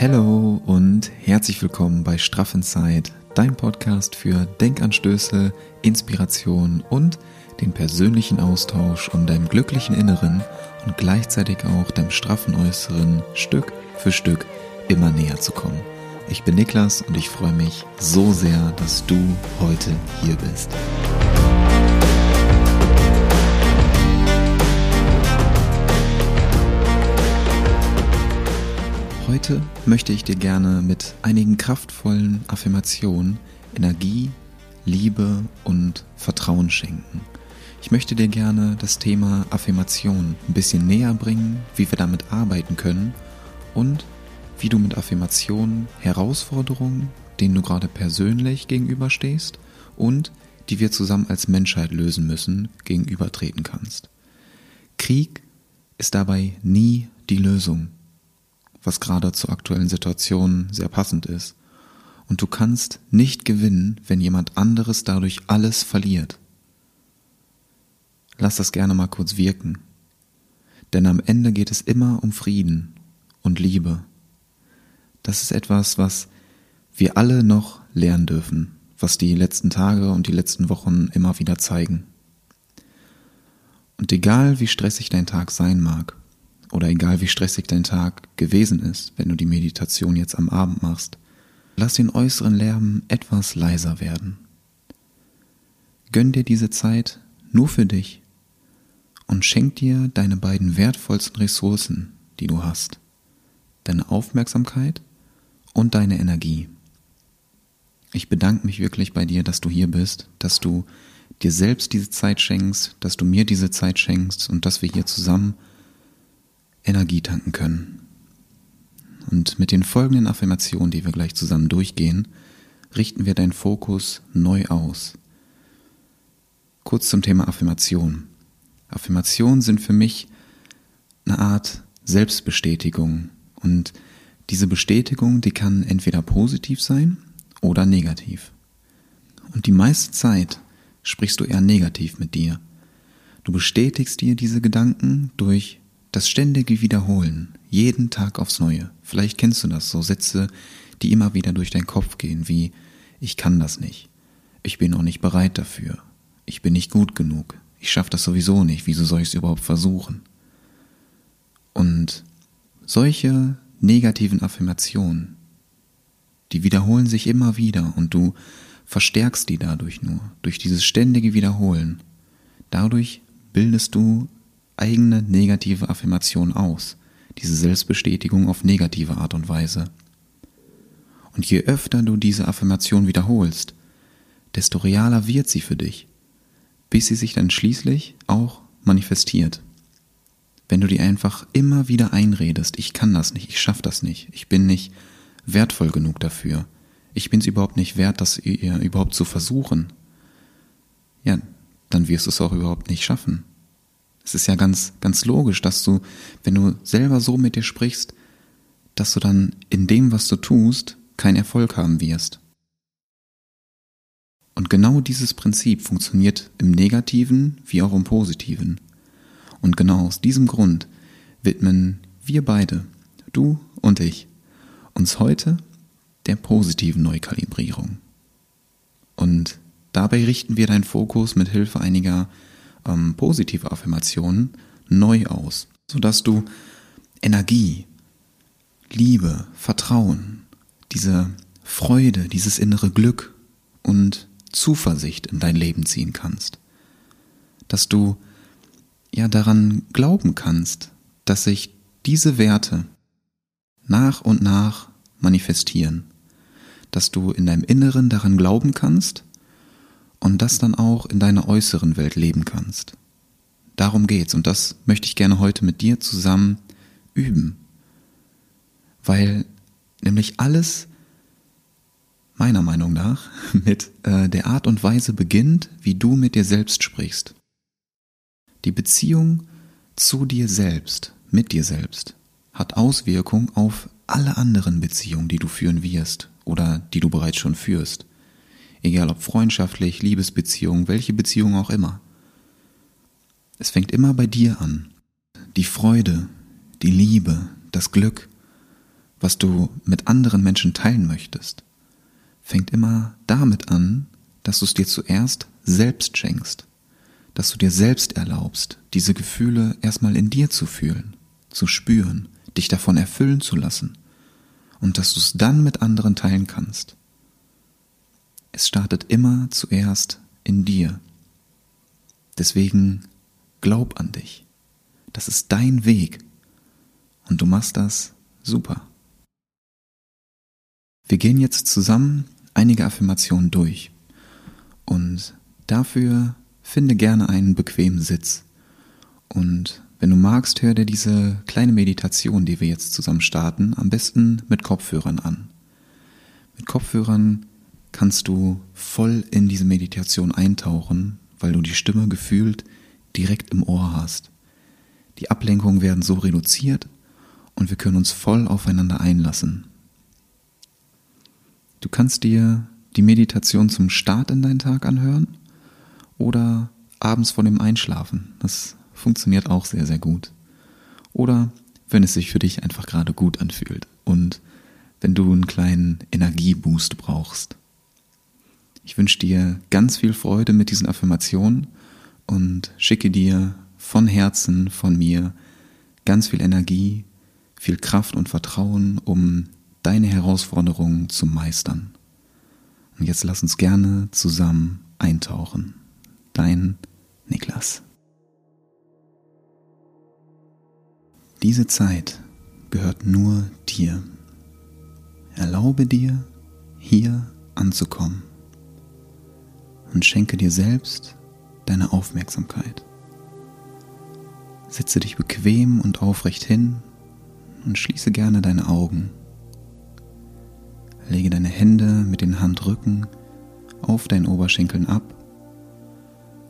Hallo und herzlich willkommen bei Straff Inside, dein Podcast für Denkanstöße, Inspiration und den persönlichen Austausch, um deinem glücklichen Inneren und gleichzeitig auch deinem straffen Äußeren Stück für Stück immer näher zu kommen. Ich bin Niklas und ich freue mich so sehr, dass du heute hier bist. Heute möchte ich dir gerne mit einigen kraftvollen Affirmationen Energie, Liebe und Vertrauen schenken. Ich möchte dir gerne das Thema Affirmation ein bisschen näher bringen, wie wir damit arbeiten können und wie du mit Affirmationen Herausforderungen, denen du gerade persönlich gegenüberstehst und die wir zusammen als Menschheit lösen müssen, gegenübertreten kannst. Krieg ist dabei nie die Lösung was gerade zur aktuellen Situation sehr passend ist. Und du kannst nicht gewinnen, wenn jemand anderes dadurch alles verliert. Lass das gerne mal kurz wirken. Denn am Ende geht es immer um Frieden und Liebe. Das ist etwas, was wir alle noch lernen dürfen, was die letzten Tage und die letzten Wochen immer wieder zeigen. Und egal wie stressig dein Tag sein mag, oder egal wie stressig dein Tag gewesen ist, wenn du die Meditation jetzt am Abend machst, lass den äußeren Lärm etwas leiser werden. Gönn dir diese Zeit nur für dich und schenk dir deine beiden wertvollsten Ressourcen, die du hast, deine Aufmerksamkeit und deine Energie. Ich bedanke mich wirklich bei dir, dass du hier bist, dass du dir selbst diese Zeit schenkst, dass du mir diese Zeit schenkst und dass wir hier zusammen Energie tanken können. Und mit den folgenden Affirmationen, die wir gleich zusammen durchgehen, richten wir deinen Fokus neu aus. Kurz zum Thema Affirmation. Affirmationen sind für mich eine Art Selbstbestätigung und diese Bestätigung, die kann entweder positiv sein oder negativ. Und die meiste Zeit sprichst du eher negativ mit dir. Du bestätigst dir diese Gedanken durch das ständige Wiederholen, jeden Tag aufs Neue. Vielleicht kennst du das, so Sätze, die immer wieder durch deinen Kopf gehen, wie ich kann das nicht, ich bin noch nicht bereit dafür, ich bin nicht gut genug, ich schaffe das sowieso nicht, wieso soll ich es überhaupt versuchen? Und solche negativen Affirmationen, die wiederholen sich immer wieder und du verstärkst die dadurch nur, durch dieses ständige Wiederholen. Dadurch bildest du eigene negative Affirmation aus, diese Selbstbestätigung auf negative Art und Weise. Und je öfter du diese Affirmation wiederholst, desto realer wird sie für dich, bis sie sich dann schließlich auch manifestiert. Wenn du dir einfach immer wieder einredest, ich kann das nicht, ich schaff das nicht, ich bin nicht wertvoll genug dafür, ich bin es überhaupt nicht wert, das überhaupt zu versuchen, ja, dann wirst du es auch überhaupt nicht schaffen. Es ist ja ganz, ganz logisch, dass du, wenn du selber so mit dir sprichst, dass du dann in dem, was du tust, keinen Erfolg haben wirst. Und genau dieses Prinzip funktioniert im Negativen wie auch im Positiven. Und genau aus diesem Grund widmen wir beide, du und ich, uns heute der positiven Neukalibrierung. Und dabei richten wir deinen Fokus mit Hilfe einiger ähm, positive Affirmationen neu aus, sodass du Energie, Liebe, Vertrauen, diese Freude, dieses innere Glück und Zuversicht in dein Leben ziehen kannst. Dass du ja daran glauben kannst, dass sich diese Werte nach und nach manifestieren. Dass du in deinem Inneren daran glauben kannst und das dann auch in deiner äußeren Welt leben kannst. Darum geht's und das möchte ich gerne heute mit dir zusammen üben. Weil nämlich alles meiner Meinung nach mit äh, der Art und Weise beginnt, wie du mit dir selbst sprichst. Die Beziehung zu dir selbst, mit dir selbst, hat Auswirkung auf alle anderen Beziehungen, die du führen wirst oder die du bereits schon führst egal ob freundschaftlich, Liebesbeziehung, welche Beziehung auch immer. Es fängt immer bei dir an. Die Freude, die Liebe, das Glück was du mit anderen Menschen teilen möchtest, fängt immer damit an, dass du es dir zuerst selbst schenkst, dass du dir selbst erlaubst, diese Gefühle erstmal in dir zu fühlen, zu spüren, dich davon erfüllen zu lassen und dass du es dann mit anderen teilen kannst. Es startet immer zuerst in dir. Deswegen glaub an dich. Das ist dein Weg. Und du machst das super. Wir gehen jetzt zusammen einige Affirmationen durch. Und dafür finde gerne einen bequemen Sitz. Und wenn du magst, hör dir diese kleine Meditation, die wir jetzt zusammen starten, am besten mit Kopfhörern an. Mit Kopfhörern kannst du voll in diese Meditation eintauchen, weil du die Stimme gefühlt direkt im Ohr hast. Die Ablenkungen werden so reduziert und wir können uns voll aufeinander einlassen. Du kannst dir die Meditation zum Start in deinen Tag anhören oder abends vor dem Einschlafen. Das funktioniert auch sehr, sehr gut. Oder wenn es sich für dich einfach gerade gut anfühlt und wenn du einen kleinen Energieboost brauchst. Ich wünsche dir ganz viel Freude mit diesen Affirmationen und schicke dir von Herzen, von mir, ganz viel Energie, viel Kraft und Vertrauen, um deine Herausforderungen zu meistern. Und jetzt lass uns gerne zusammen eintauchen. Dein Niklas. Diese Zeit gehört nur dir. Erlaube dir, hier anzukommen und schenke dir selbst deine Aufmerksamkeit. Setze dich bequem und aufrecht hin und schließe gerne deine Augen. Lege deine Hände mit den Handrücken auf deinen Oberschenkeln ab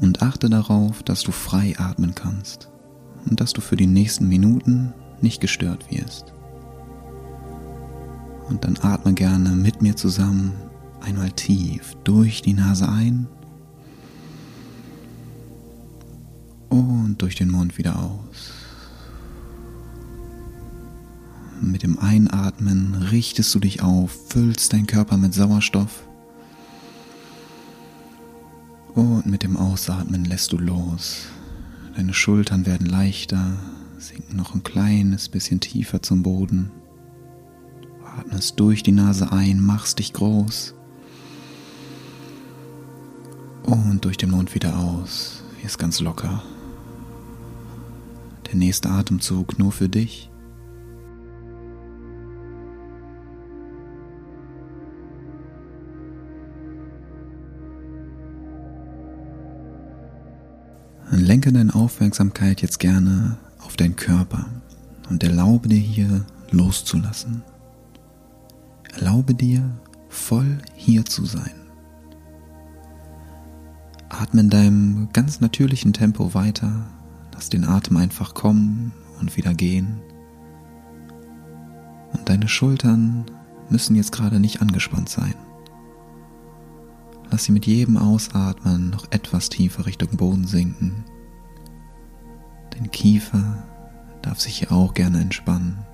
und achte darauf, dass du frei atmen kannst und dass du für die nächsten Minuten nicht gestört wirst. Und dann atme gerne mit mir zusammen einmal tief durch die Nase ein und durch den Mund wieder aus. Mit dem Einatmen richtest du dich auf, füllst deinen Körper mit Sauerstoff. Und mit dem Ausatmen lässt du los. Deine Schultern werden leichter, sinken noch ein kleines bisschen tiefer zum Boden. Atmest durch die Nase ein, machst dich groß. Und durch den Mund wieder aus. Wirst ganz locker. Der nächste Atemzug nur für dich. Lenke deine Aufmerksamkeit jetzt gerne auf deinen Körper und erlaube dir hier loszulassen. Erlaube dir voll hier zu sein. Atme in deinem ganz natürlichen Tempo weiter, lass den Atem einfach kommen und wieder gehen. Und deine Schultern müssen jetzt gerade nicht angespannt sein. Lass sie mit jedem Ausatmen noch etwas tiefer Richtung Boden sinken. Dein Kiefer darf sich hier auch gerne entspannen.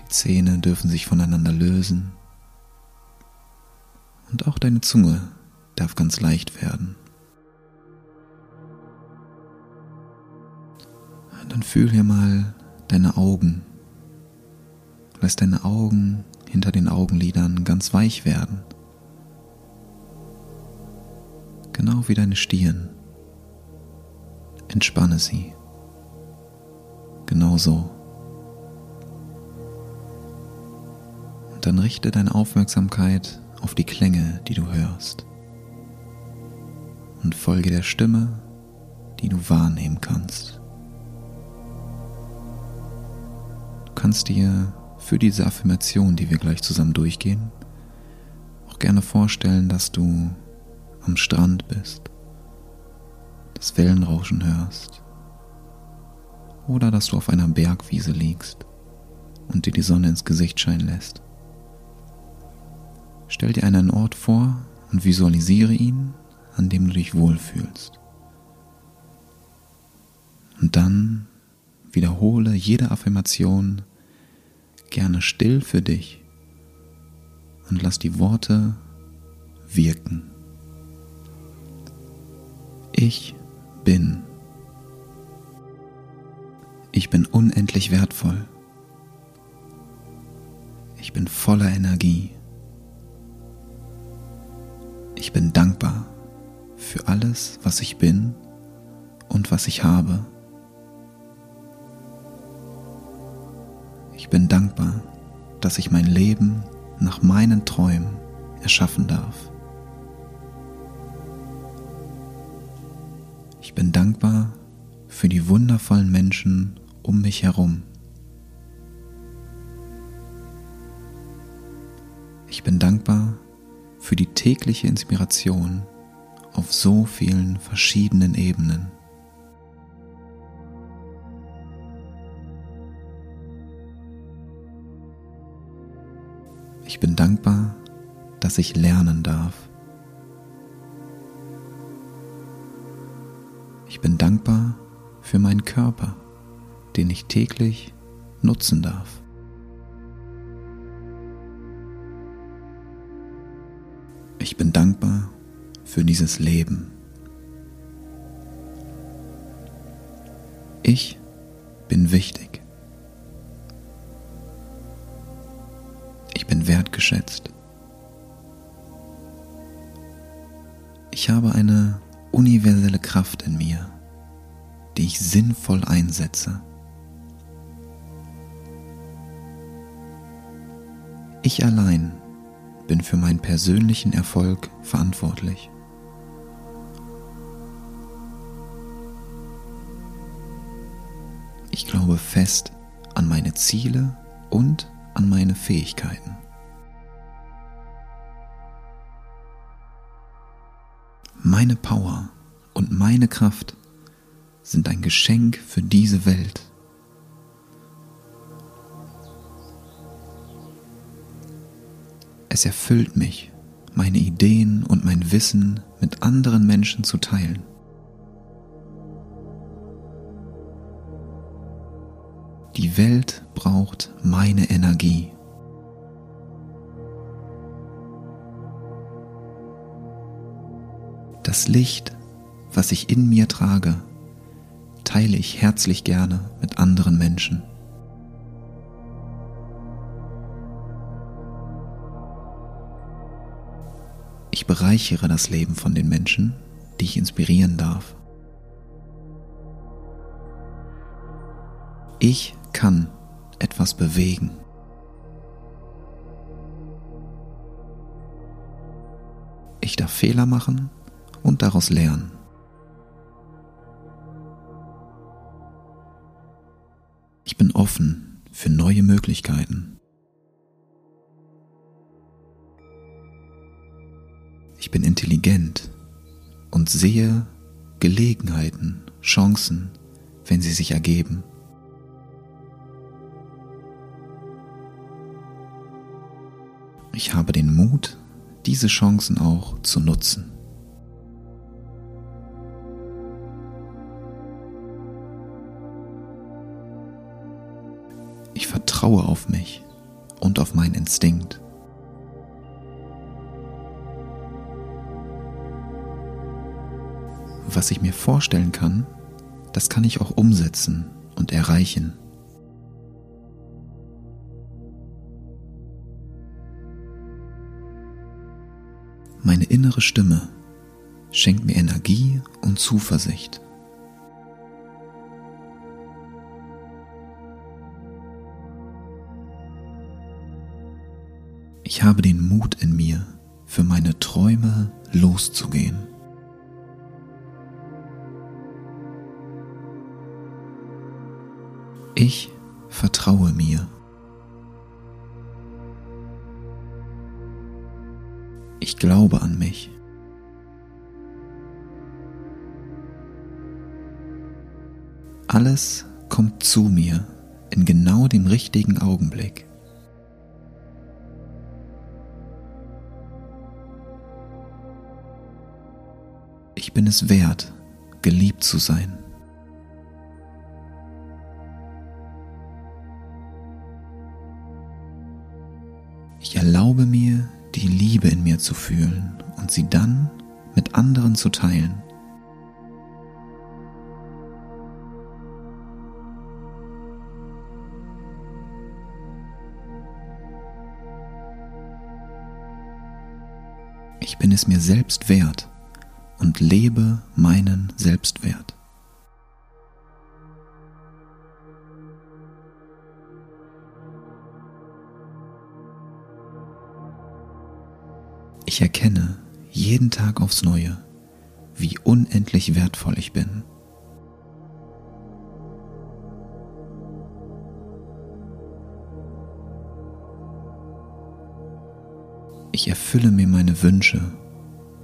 Die Zähne dürfen sich voneinander lösen. Und auch deine Zunge darf ganz leicht werden. Dann fühl hier mal deine Augen. Lass deine Augen hinter den Augenlidern ganz weich werden. Genau wie deine Stirn. Entspanne sie. Genau so. Und dann richte deine Aufmerksamkeit auf die Klänge, die du hörst und folge der Stimme, die du wahrnehmen kannst. Du kannst dir für diese Affirmation, die wir gleich zusammen durchgehen, auch gerne vorstellen, dass du am Strand bist, das Wellenrauschen hörst oder dass du auf einer Bergwiese liegst und dir die Sonne ins Gesicht scheinen lässt. Stell dir einen Ort vor und visualisiere ihn an dem du dich wohlfühlst. Und dann wiederhole jede Affirmation gerne still für dich und lass die Worte wirken. Ich bin. Ich bin unendlich wertvoll. Ich bin voller Energie. Ich bin dankbar für alles, was ich bin und was ich habe. Ich bin dankbar, dass ich mein Leben nach meinen Träumen erschaffen darf. Ich bin dankbar für die wundervollen Menschen um mich herum. Ich bin dankbar für die tägliche Inspiration auf so vielen verschiedenen Ebenen. Ich bin dankbar, dass ich lernen darf. Ich bin dankbar für meinen Körper, den ich täglich nutzen darf. Ich bin dankbar für dieses Leben. Ich bin wichtig. Ich bin wertgeschätzt. Ich habe eine universelle Kraft in mir, die ich sinnvoll einsetze. Ich allein bin für meinen persönlichen Erfolg verantwortlich. Ich glaube fest an meine Ziele und an meine Fähigkeiten. Meine Power und meine Kraft sind ein Geschenk für diese Welt. Es erfüllt mich, meine Ideen und mein Wissen mit anderen Menschen zu teilen. Die Welt braucht meine Energie. Das Licht, was ich in mir trage, teile ich herzlich gerne mit anderen Menschen. Ich bereichere das Leben von den Menschen, die ich inspirieren darf. Ich kann etwas bewegen. Ich darf Fehler machen und daraus lernen. Ich bin offen für neue Möglichkeiten. Ich bin intelligent und sehe Gelegenheiten, Chancen, wenn sie sich ergeben. Ich habe den Mut, diese Chancen auch zu nutzen. Ich vertraue auf mich und auf meinen Instinkt. was ich mir vorstellen kann, das kann ich auch umsetzen und erreichen. Innere Stimme schenkt mir Energie und Zuversicht. Ich habe den Mut in mir, für meine Träume loszugehen. Ich vertraue mir. Ich glaube an mich. Alles kommt zu mir in genau dem richtigen Augenblick. Ich bin es wert, geliebt zu sein. Ich erlaube mir, die Liebe in mir zu fühlen und sie dann mit anderen zu teilen. Ich bin es mir selbst wert und lebe meinen Selbstwert. Ich erkenne jeden Tag aufs Neue, wie unendlich wertvoll ich bin. Ich erfülle mir meine Wünsche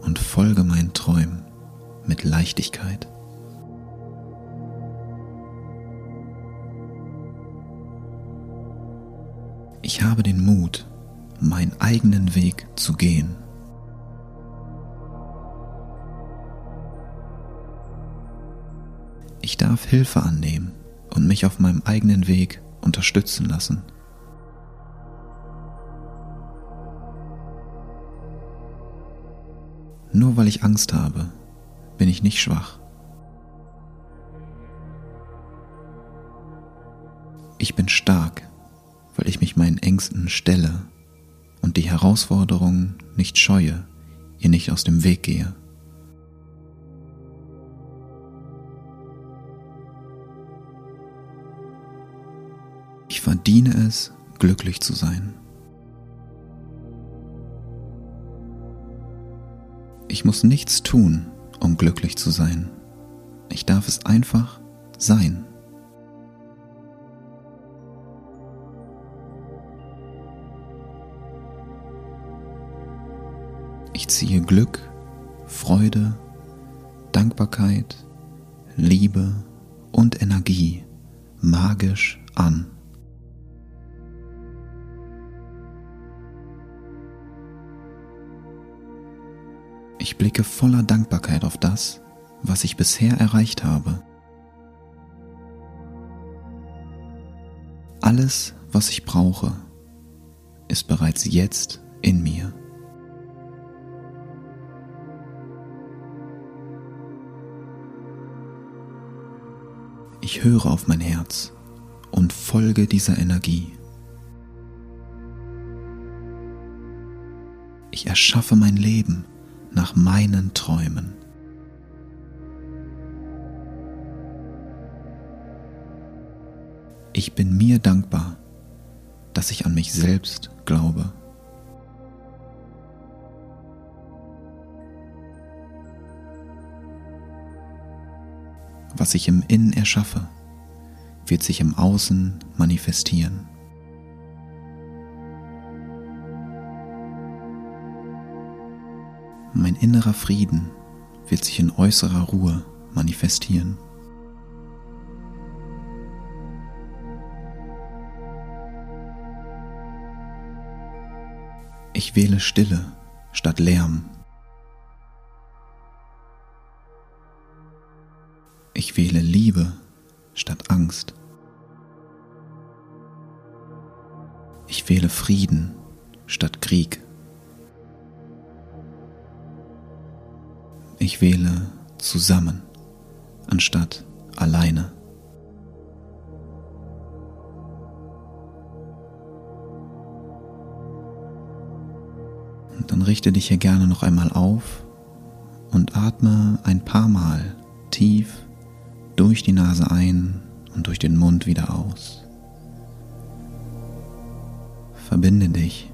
und folge meinen Träumen mit Leichtigkeit. Ich habe den Mut, meinen eigenen Weg zu gehen. Darf Hilfe annehmen und mich auf meinem eigenen Weg unterstützen lassen. Nur weil ich Angst habe, bin ich nicht schwach. Ich bin stark, weil ich mich meinen Ängsten stelle und die Herausforderungen nicht scheue, ihr nicht aus dem Weg gehe. Verdiene es, glücklich zu sein. Ich muss nichts tun, um glücklich zu sein. Ich darf es einfach sein. Ich ziehe Glück, Freude, Dankbarkeit, Liebe und Energie magisch an. Ich blicke voller Dankbarkeit auf das, was ich bisher erreicht habe. Alles, was ich brauche, ist bereits jetzt in mir. Ich höre auf mein Herz und folge dieser Energie. Ich erschaffe mein Leben nach meinen Träumen. Ich bin mir dankbar, dass ich an mich selbst glaube. Was ich im Innen erschaffe, wird sich im Außen manifestieren. Innerer Frieden wird sich in äußerer Ruhe manifestieren. Ich wähle Stille statt Lärm. Ich wähle Liebe statt Angst. Ich wähle Frieden statt Krieg. Ich wähle zusammen anstatt alleine. Und dann richte dich hier gerne noch einmal auf und atme ein paar Mal tief durch die Nase ein und durch den Mund wieder aus. Verbinde dich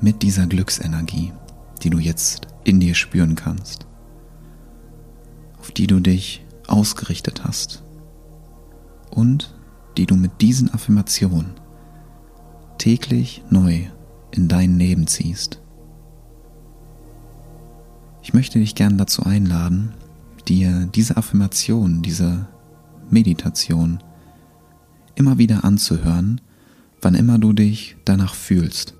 mit dieser Glücksenergie, die du jetzt in dir spüren kannst auf die du dich ausgerichtet hast und die du mit diesen Affirmationen täglich neu in dein Leben ziehst. Ich möchte dich gern dazu einladen, dir diese Affirmation, diese Meditation immer wieder anzuhören, wann immer du dich danach fühlst,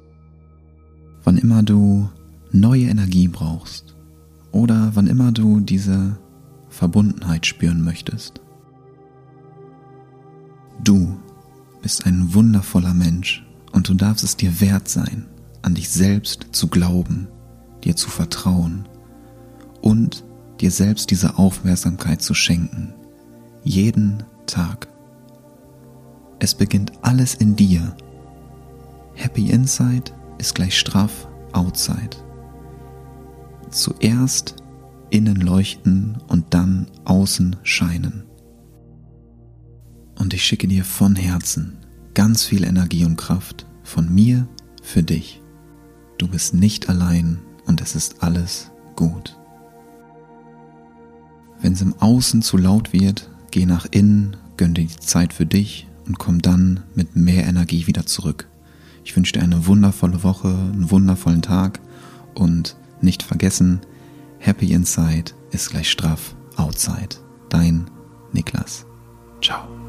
wann immer du neue Energie brauchst oder wann immer du diese Verbundenheit spüren möchtest. Du bist ein wundervoller Mensch und du darfst es dir wert sein, an dich selbst zu glauben, dir zu vertrauen und dir selbst diese Aufmerksamkeit zu schenken. Jeden Tag. Es beginnt alles in dir. Happy Inside ist gleich straff Outside. Zuerst innen leuchten und dann außen scheinen. Und ich schicke dir von Herzen ganz viel Energie und Kraft von mir für dich. Du bist nicht allein und es ist alles gut. Wenn es im Außen zu laut wird, geh nach innen, gönn dir die Zeit für dich und komm dann mit mehr Energie wieder zurück. Ich wünsche dir eine wundervolle Woche, einen wundervollen Tag und nicht vergessen, Happy Inside ist gleich straff Outside. Dein Niklas. Ciao.